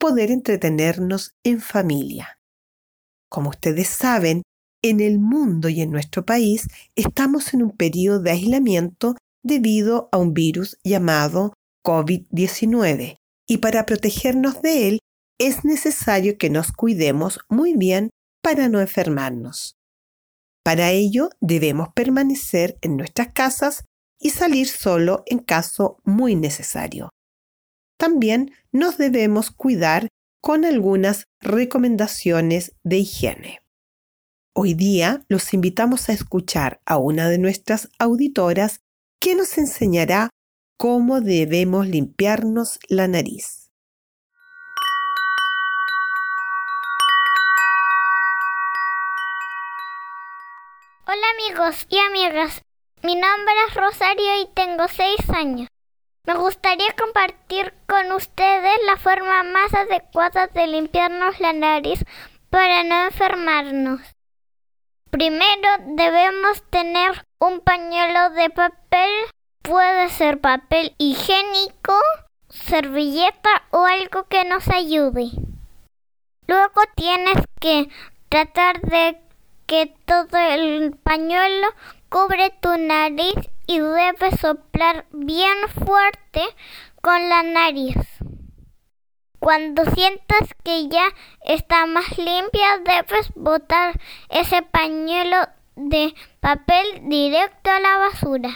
poder entretenernos en familia. Como ustedes saben, en el mundo y en nuestro país estamos en un periodo de aislamiento debido a un virus llamado COVID-19 y para protegernos de él es necesario que nos cuidemos muy bien para no enfermarnos. Para ello debemos permanecer en nuestras casas y salir solo en caso muy necesario. También nos debemos cuidar con algunas recomendaciones de higiene. Hoy día los invitamos a escuchar a una de nuestras auditoras que nos enseñará cómo debemos limpiarnos la nariz. Hola amigos y amigas, mi nombre es Rosario y tengo 6 años. Me gustaría compartir con ustedes la forma más adecuada de limpiarnos la nariz para no enfermarnos. Primero debemos tener un pañuelo de papel, puede ser papel higiénico, servilleta o algo que nos ayude. Luego tienes que tratar de que todo el pañuelo cubre tu nariz y debes soplar bien fuerte con la nariz. Cuando sientas que ya está más limpia, debes botar ese pañuelo de papel directo a la basura.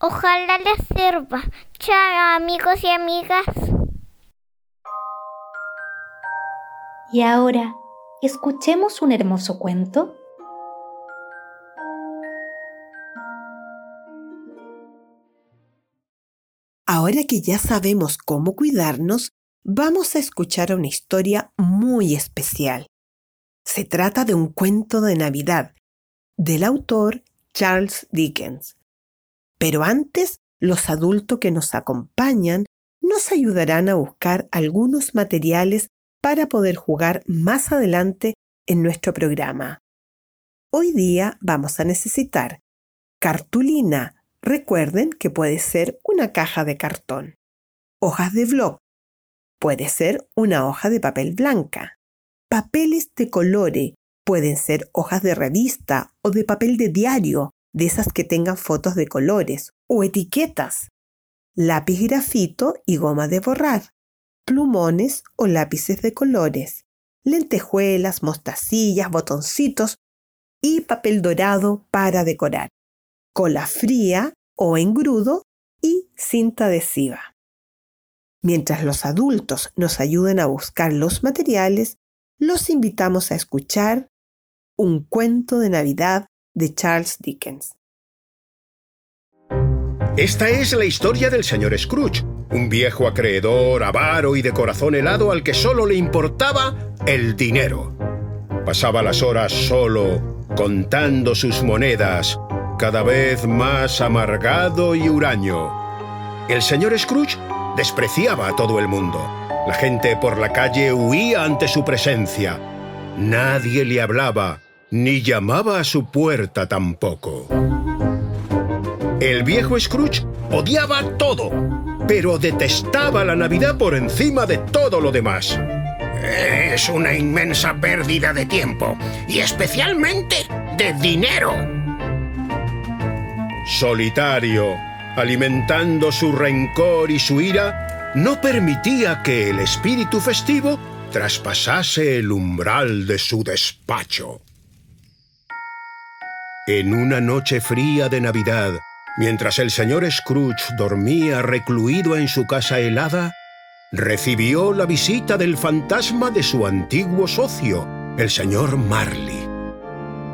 Ojalá les sirva. Chao amigos y amigas. Y ahora escuchemos un hermoso cuento? Ahora que ya sabemos cómo cuidarnos, vamos a escuchar una historia muy especial. Se trata de un cuento de Navidad del autor Charles Dickens. Pero antes, los adultos que nos acompañan nos ayudarán a buscar algunos materiales para poder jugar más adelante en nuestro programa. Hoy día vamos a necesitar cartulina. Recuerden que puede ser una caja de cartón. Hojas de blog. Puede ser una hoja de papel blanca. Papeles de colores. Pueden ser hojas de revista o de papel de diario, de esas que tengan fotos de colores, o etiquetas. Lápiz grafito y goma de borrar plumones o lápices de colores, lentejuelas, mostacillas, botoncitos y papel dorado para decorar, cola fría o engrudo y cinta adhesiva. Mientras los adultos nos ayuden a buscar los materiales, los invitamos a escuchar un cuento de Navidad de Charles Dickens. Esta es la historia del señor Scrooge, un viejo acreedor, avaro y de corazón helado al que solo le importaba el dinero. Pasaba las horas solo, contando sus monedas, cada vez más amargado y huraño. El señor Scrooge despreciaba a todo el mundo. La gente por la calle huía ante su presencia. Nadie le hablaba, ni llamaba a su puerta tampoco. El viejo Scrooge odiaba todo, pero detestaba la Navidad por encima de todo lo demás. Es una inmensa pérdida de tiempo y especialmente de dinero. Solitario, alimentando su rencor y su ira, no permitía que el espíritu festivo traspasase el umbral de su despacho. En una noche fría de Navidad, mientras el señor Scrooge dormía recluido en su casa helada, recibió la visita del fantasma de su antiguo socio, el señor Marley.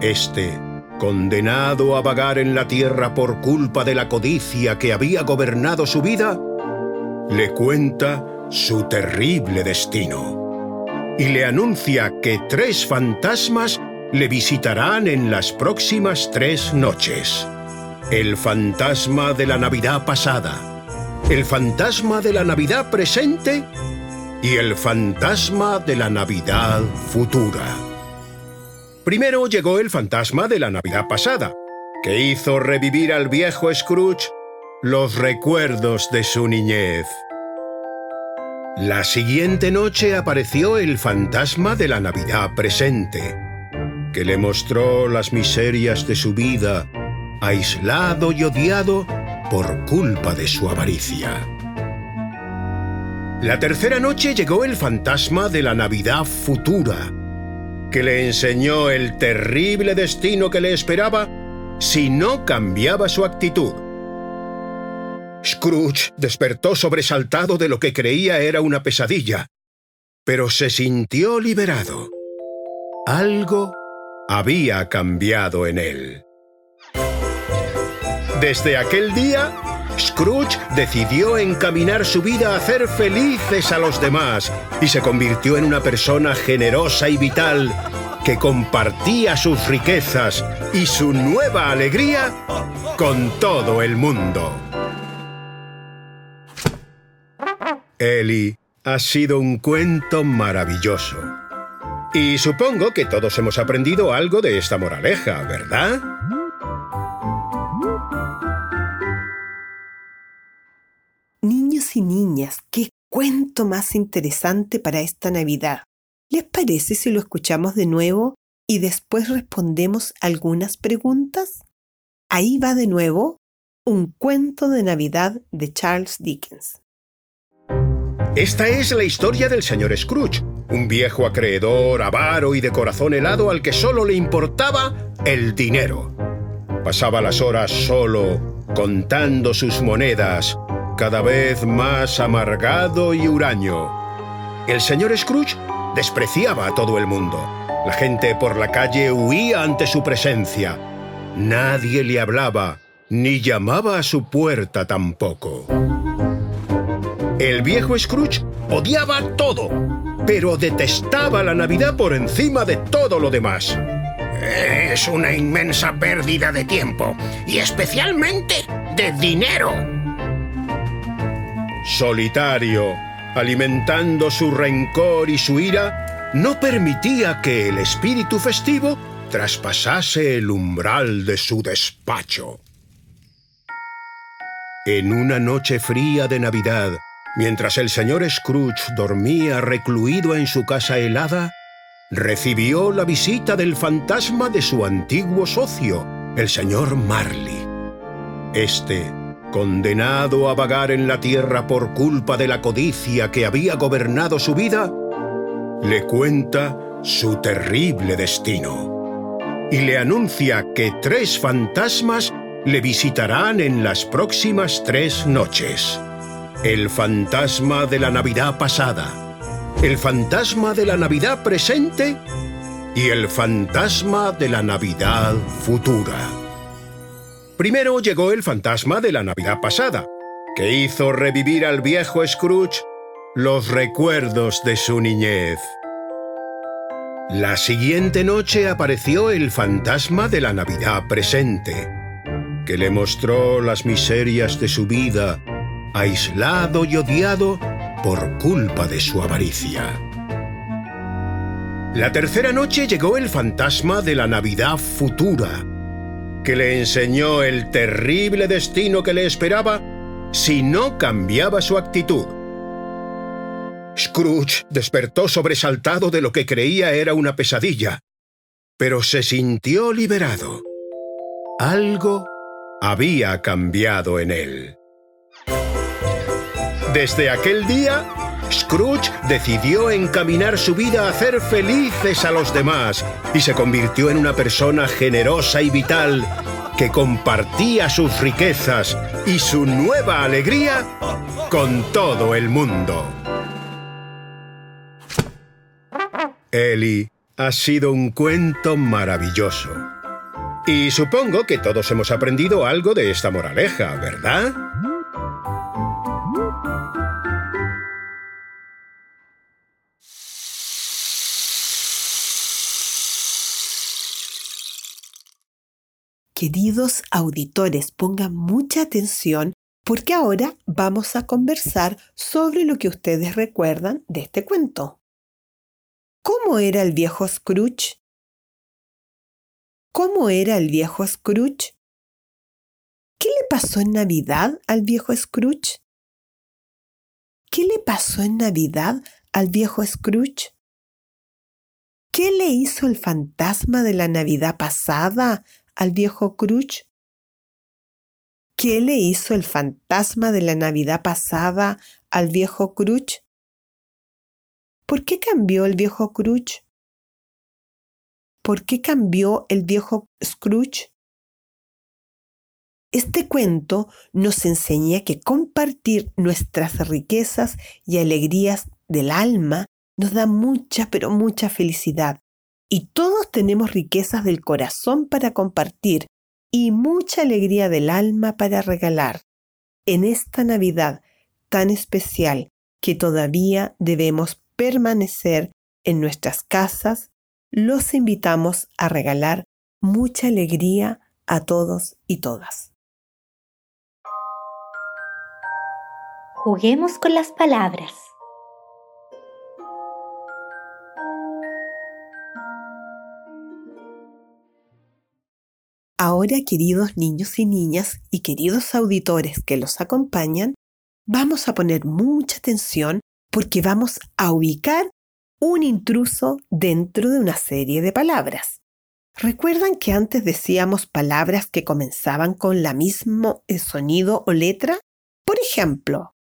Este, condenado a vagar en la tierra por culpa de la codicia que había gobernado su vida, le cuenta su terrible destino y le anuncia que tres fantasmas le visitarán en las próximas tres noches. El fantasma de la Navidad pasada, el fantasma de la Navidad presente y el fantasma de la Navidad futura. Primero llegó el fantasma de la Navidad pasada, que hizo revivir al viejo Scrooge los recuerdos de su niñez. La siguiente noche apareció el fantasma de la Navidad presente, que le mostró las miserias de su vida, aislado y odiado por culpa de su avaricia. La tercera noche llegó el fantasma de la Navidad futura, que le enseñó el terrible destino que le esperaba si no cambiaba su actitud. Scrooge despertó sobresaltado de lo que creía era una pesadilla, pero se sintió liberado. Algo había cambiado en él. Desde aquel día, Scrooge decidió encaminar su vida a hacer felices a los demás y se convirtió en una persona generosa y vital que compartía sus riquezas y su nueva alegría con todo el mundo. Eli ha sido un cuento maravilloso. Y supongo que todos hemos aprendido algo de esta moraleja, ¿verdad? Y niñas, qué cuento más interesante para esta Navidad. ¿Les parece si lo escuchamos de nuevo y después respondemos algunas preguntas? Ahí va de nuevo un cuento de Navidad de Charles Dickens. Esta es la historia del señor Scrooge, un viejo acreedor, avaro y de corazón helado al que solo le importaba el dinero. Pasaba las horas solo, contando sus monedas, cada vez más amargado y huraño. El señor Scrooge despreciaba a todo el mundo. La gente por la calle huía ante su presencia. Nadie le hablaba, ni llamaba a su puerta tampoco. El viejo Scrooge odiaba todo, pero detestaba la Navidad por encima de todo lo demás. Es una inmensa pérdida de tiempo y especialmente de dinero. Solitario, alimentando su rencor y su ira, no permitía que el espíritu festivo traspasase el umbral de su despacho. En una noche fría de Navidad, mientras el señor Scrooge dormía recluido en su casa helada, recibió la visita del fantasma de su antiguo socio, el señor Marley. Este, condenado a vagar en la tierra por culpa de la codicia que había gobernado su vida, le cuenta su terrible destino y le anuncia que tres fantasmas le visitarán en las próximas tres noches. El fantasma de la Navidad pasada, el fantasma de la Navidad presente y el fantasma de la Navidad futura. Primero llegó el fantasma de la Navidad pasada, que hizo revivir al viejo Scrooge los recuerdos de su niñez. La siguiente noche apareció el fantasma de la Navidad presente, que le mostró las miserias de su vida, aislado y odiado por culpa de su avaricia. La tercera noche llegó el fantasma de la Navidad futura, que le enseñó el terrible destino que le esperaba si no cambiaba su actitud. Scrooge despertó sobresaltado de lo que creía era una pesadilla, pero se sintió liberado. Algo había cambiado en él. Desde aquel día, Scrooge decidió encaminar su vida a hacer felices a los demás y se convirtió en una persona generosa y vital que compartía sus riquezas y su nueva alegría con todo el mundo. Eli ha sido un cuento maravilloso. Y supongo que todos hemos aprendido algo de esta moraleja, ¿verdad? Queridos auditores, pongan mucha atención porque ahora vamos a conversar sobre lo que ustedes recuerdan de este cuento. ¿Cómo era el viejo Scrooge? ¿Cómo era el viejo Scrooge? ¿Qué le pasó en Navidad al viejo Scrooge? ¿Qué le pasó en Navidad al viejo Scrooge? ¿Qué le hizo el fantasma de la Navidad pasada al viejo Scrooge? ¿Qué le hizo el fantasma de la Navidad pasada al viejo Scrooge? ¿Por qué cambió el viejo Scrooge? ¿Por qué cambió el viejo Scrooge? Este cuento nos enseña que compartir nuestras riquezas y alegrías del alma nos da mucha, pero mucha felicidad. Y todos tenemos riquezas del corazón para compartir y mucha alegría del alma para regalar. En esta Navidad tan especial que todavía debemos permanecer en nuestras casas, los invitamos a regalar mucha alegría a todos y todas. Juguemos con las palabras. Ahora, queridos niños y niñas y queridos auditores que los acompañan, vamos a poner mucha atención porque vamos a ubicar un intruso dentro de una serie de palabras. ¿Recuerdan que antes decíamos palabras que comenzaban con la mismo sonido o letra? Por ejemplo,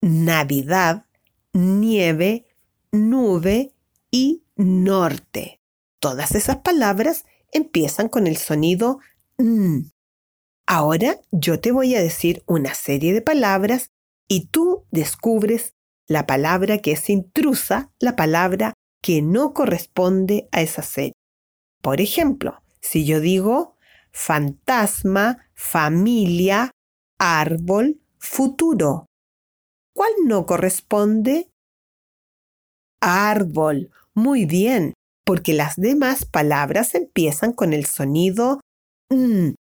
Navidad, nieve, nube y norte. Todas esas palabras empiezan con el sonido N. Ahora yo te voy a decir una serie de palabras y tú descubres la palabra que es intrusa, la palabra que no corresponde a esa serie. Por ejemplo, si yo digo fantasma, familia, árbol, futuro, ¿cuál no corresponde? Árbol. Muy bien, porque las demás palabras empiezan con el sonido n.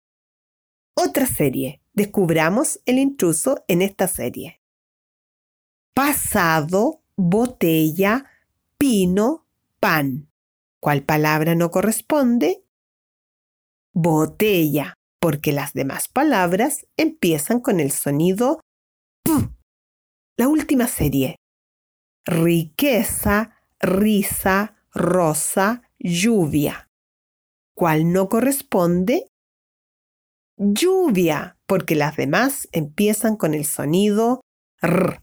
Otra serie. Descubramos el intruso en esta serie pasado, botella, pino, pan. ¿Cuál palabra no corresponde? Botella, porque las demás palabras empiezan con el sonido P. La última serie. Riqueza, risa, rosa, lluvia. ¿Cuál no corresponde? Lluvia, porque las demás empiezan con el sonido R.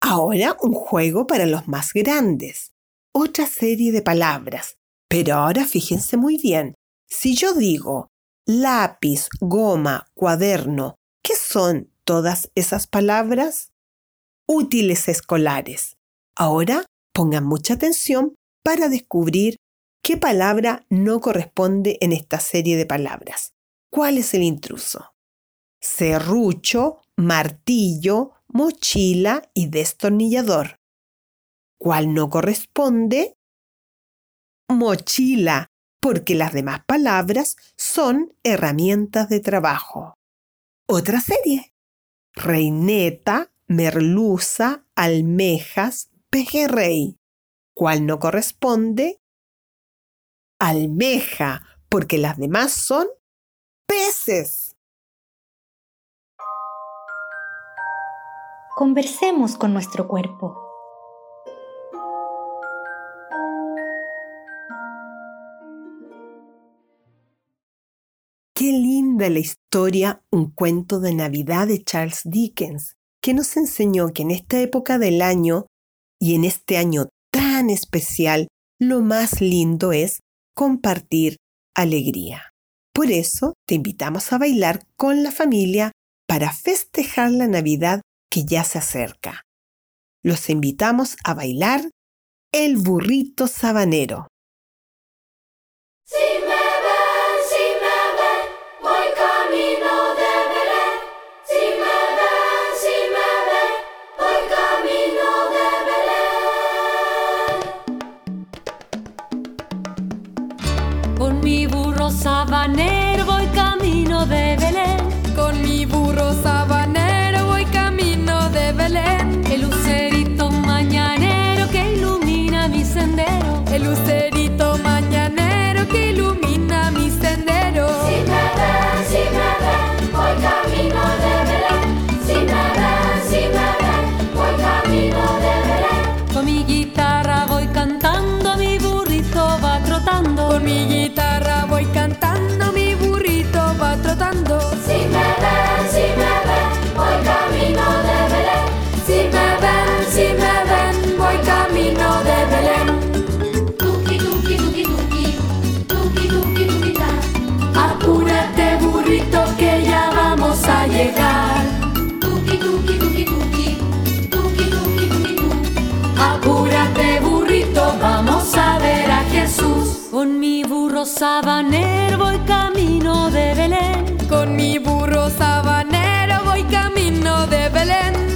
Ahora un juego para los más grandes. Otra serie de palabras. Pero ahora fíjense muy bien. Si yo digo lápiz, goma, cuaderno, ¿qué son todas esas palabras? Útiles escolares. Ahora pongan mucha atención para descubrir qué palabra no corresponde en esta serie de palabras. ¿Cuál es el intruso? Serrucho, martillo, mochila y destornillador. ¿Cuál no corresponde? Mochila, porque las demás palabras son herramientas de trabajo. Otra serie. Reineta, merluza, almejas, pejerrey. ¿Cuál no corresponde? Almeja, porque las demás son peces. Conversemos con nuestro cuerpo. Qué linda la historia Un cuento de Navidad de Charles Dickens, que nos enseñó que en esta época del año y en este año tan especial, lo más lindo es compartir alegría. Por eso te invitamos a bailar con la familia para festejar la Navidad que ya se acerca. Los invitamos a bailar el burrito sabanero. Sabanero sabanero voy camino de Belén. Con mi burro sabanero voy camino de Belén.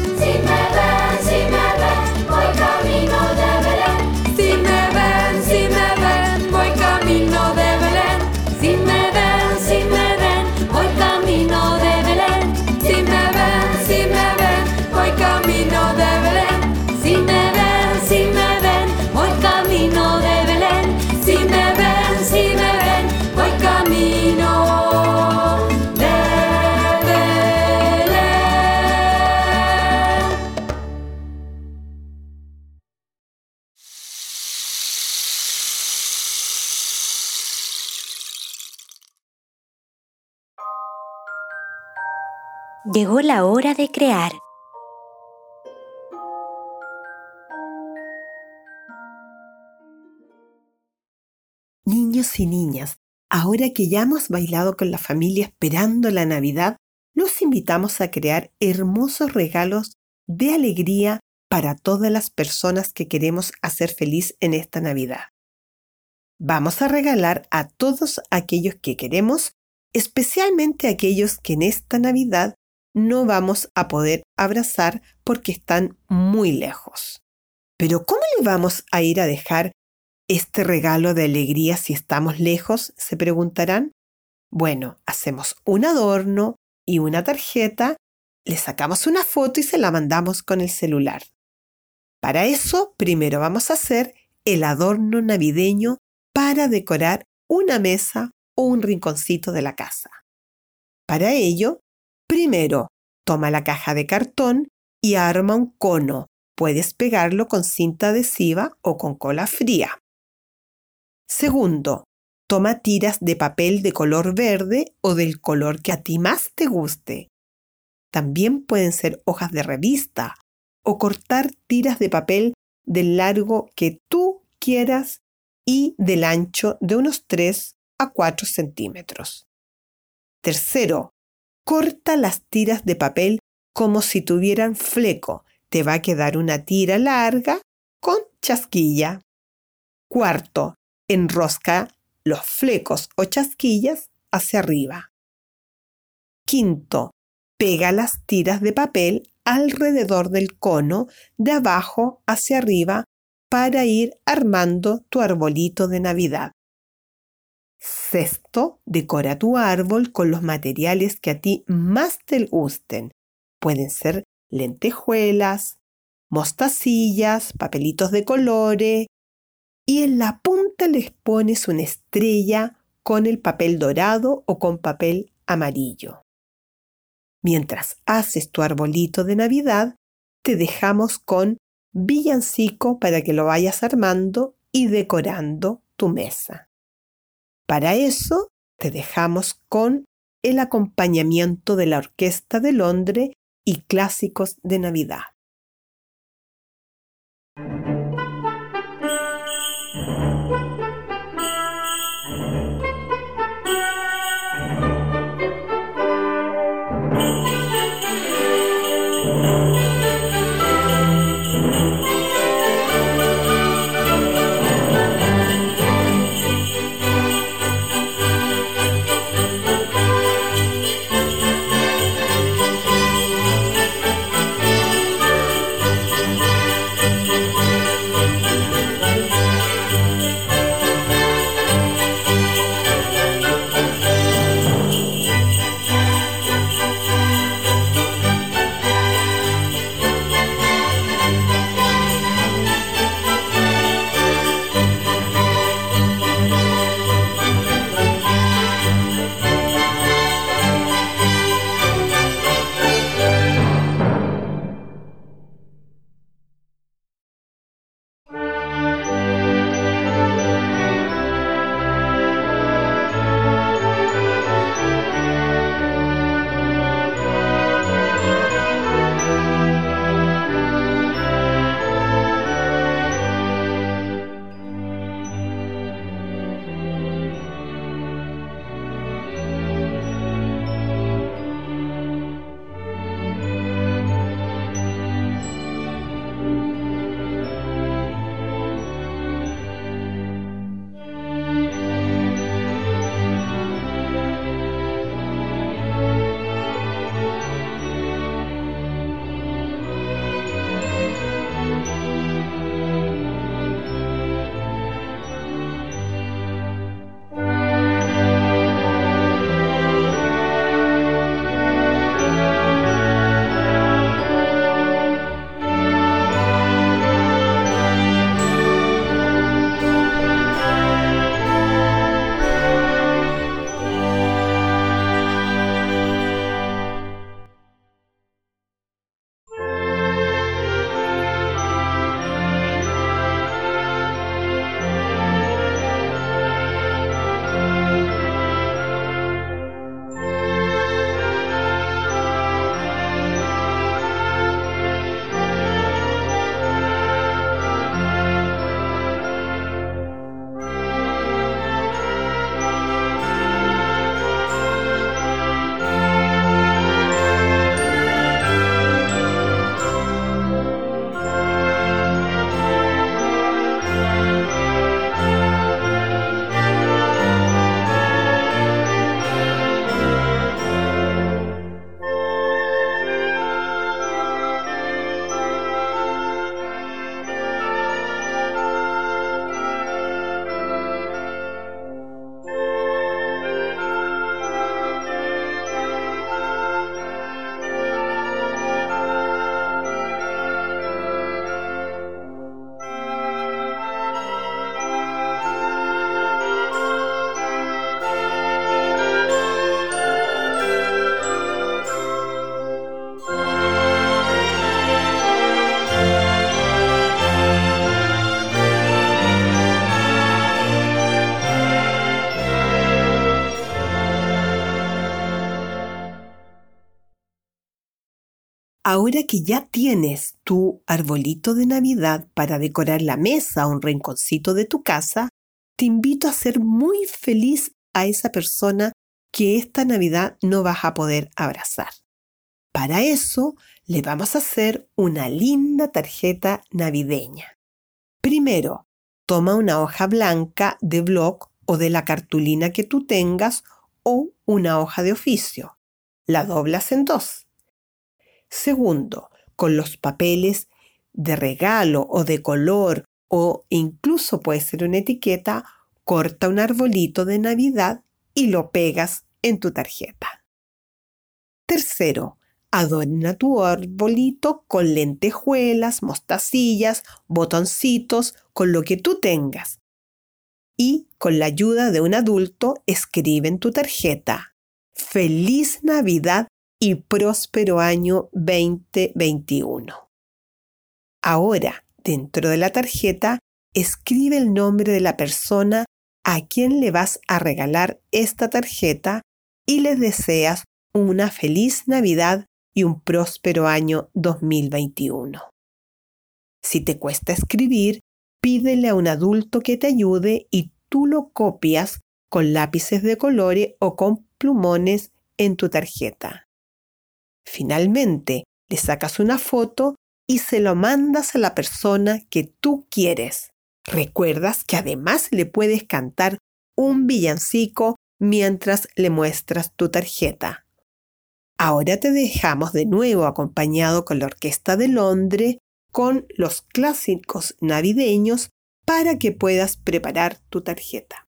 Llegó la hora de crear. Niños y niñas, ahora que ya hemos bailado con la familia esperando la Navidad, los invitamos a crear hermosos regalos de alegría para todas las personas que queremos hacer feliz en esta Navidad. Vamos a regalar a todos aquellos que queremos, especialmente aquellos que en esta Navidad no vamos a poder abrazar porque están muy lejos. Pero ¿cómo le vamos a ir a dejar este regalo de alegría si estamos lejos? se preguntarán. Bueno, hacemos un adorno y una tarjeta, le sacamos una foto y se la mandamos con el celular. Para eso, primero vamos a hacer el adorno navideño para decorar una mesa o un rinconcito de la casa. Para ello, primero toma la caja de cartón y arma un cono. Puedes pegarlo con cinta adhesiva o con cola fría. Segundo, toma tiras de papel de color verde o del color que a ti más te guste. También pueden ser hojas de revista o cortar tiras de papel del largo que tú quieras y del ancho de unos 3 a 4 centímetros. Tercero, corta las tiras de papel como si tuvieran fleco. Te va a quedar una tira larga con chasquilla. Cuarto, enrosca los flecos o chasquillas hacia arriba. Quinto, pega las tiras de papel alrededor del cono de abajo hacia arriba para ir armando tu arbolito de Navidad. Sexto, decora tu árbol con los materiales que a ti más te gusten. Pueden ser lentejuelas, mostacillas, papelitos de colores y en la punta les pones una estrella con el papel dorado o con papel amarillo. Mientras haces tu arbolito de Navidad, te dejamos con villancico para que lo vayas armando y decorando tu mesa. Para eso te dejamos con el acompañamiento de la Orquesta de Londres y clásicos de Navidad. Ahora que ya tienes tu arbolito de Navidad para decorar la mesa o un rinconcito de tu casa, te invito a ser muy feliz a esa persona que esta Navidad no vas a poder abrazar. Para eso, le vamos a hacer una linda tarjeta navideña. Primero, toma una hoja blanca de blog o de la cartulina que tú tengas o una hoja de oficio. La doblas en dos Segundo, con los papeles de regalo o de color o incluso puede ser una etiqueta, corta un arbolito de Navidad y lo pegas en tu tarjeta. Tercero, adorna tu arbolito con lentejuelas, mostacillas, botoncitos, con lo que tú tengas. Y con la ayuda de un adulto, escribe en tu tarjeta Feliz Navidad y próspero año 2021. Ahora, dentro de la tarjeta, escribe el nombre de la persona a quien le vas a regalar esta tarjeta y le deseas una feliz Navidad y un próspero año 2021. Si te cuesta escribir, pídele a un adulto que te ayude y tú lo copias con lápices de colores o con plumones en tu tarjeta. Finalmente, le sacas una foto y se lo mandas a la persona que tú quieres. Recuerdas que además le puedes cantar un villancico mientras le muestras tu tarjeta. Ahora te dejamos de nuevo acompañado con la Orquesta de Londres con los clásicos navideños para que puedas preparar tu tarjeta.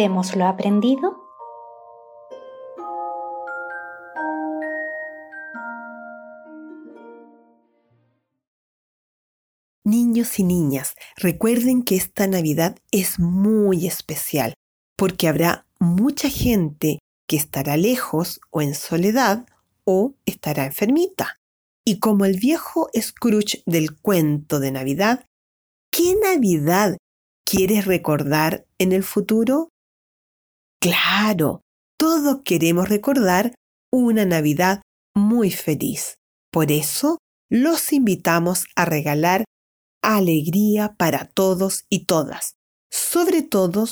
Recordemos lo aprendido. Niños y niñas, recuerden que esta Navidad es muy especial porque habrá mucha gente que estará lejos o en soledad o estará enfermita. Y como el viejo Scrooge del cuento de Navidad, ¿qué Navidad quieres recordar en el futuro? Claro, todos queremos recordar una Navidad muy feliz. Por eso los invitamos a regalar alegría para todos y todas, sobre todo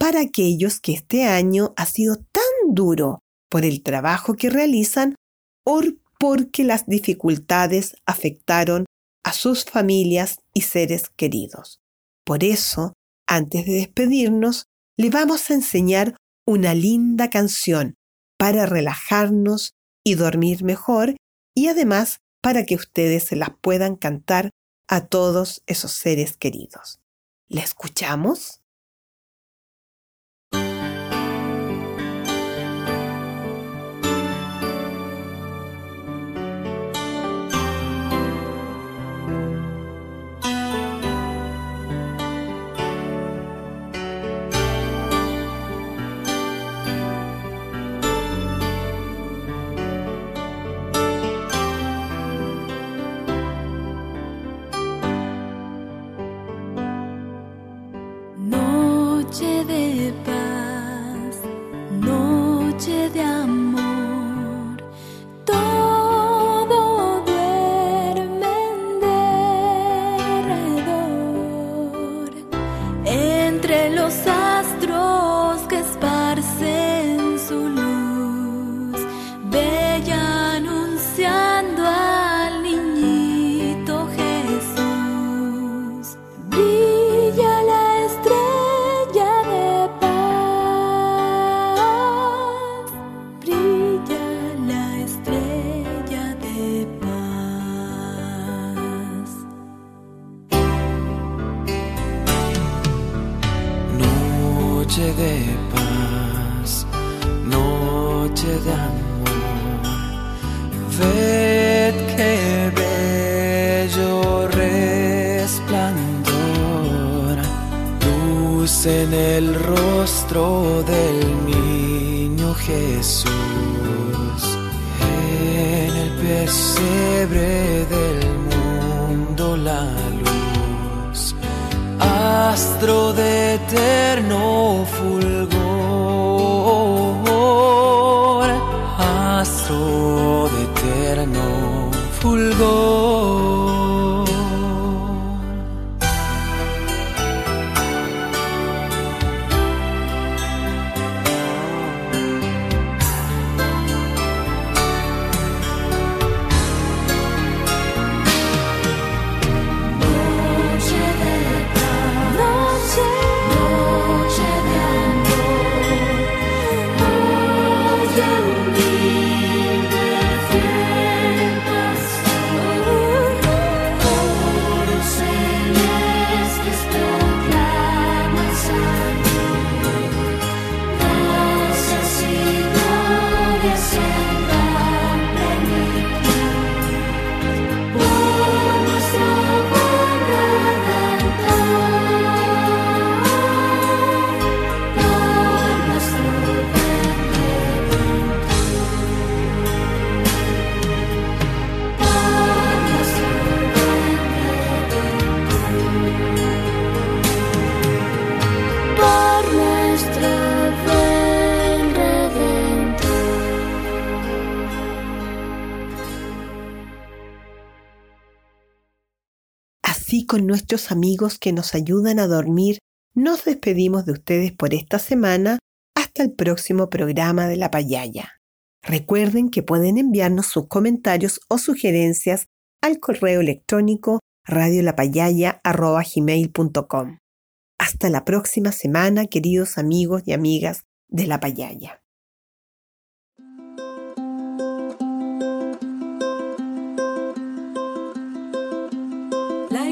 para aquellos que este año ha sido tan duro por el trabajo que realizan o porque las dificultades afectaron a sus familias y seres queridos. Por eso, antes de despedirnos, le vamos a enseñar una linda canción para relajarnos y dormir mejor y además para que ustedes se las puedan cantar a todos esos seres queridos. ¿La escuchamos? Noche nuestros amigos que nos ayudan a dormir, nos despedimos de ustedes por esta semana hasta el próximo programa de La Payaya. Recuerden que pueden enviarnos sus comentarios o sugerencias al correo electrónico radiolapayaya.gmail.com. Hasta la próxima semana, queridos amigos y amigas de La Payaya.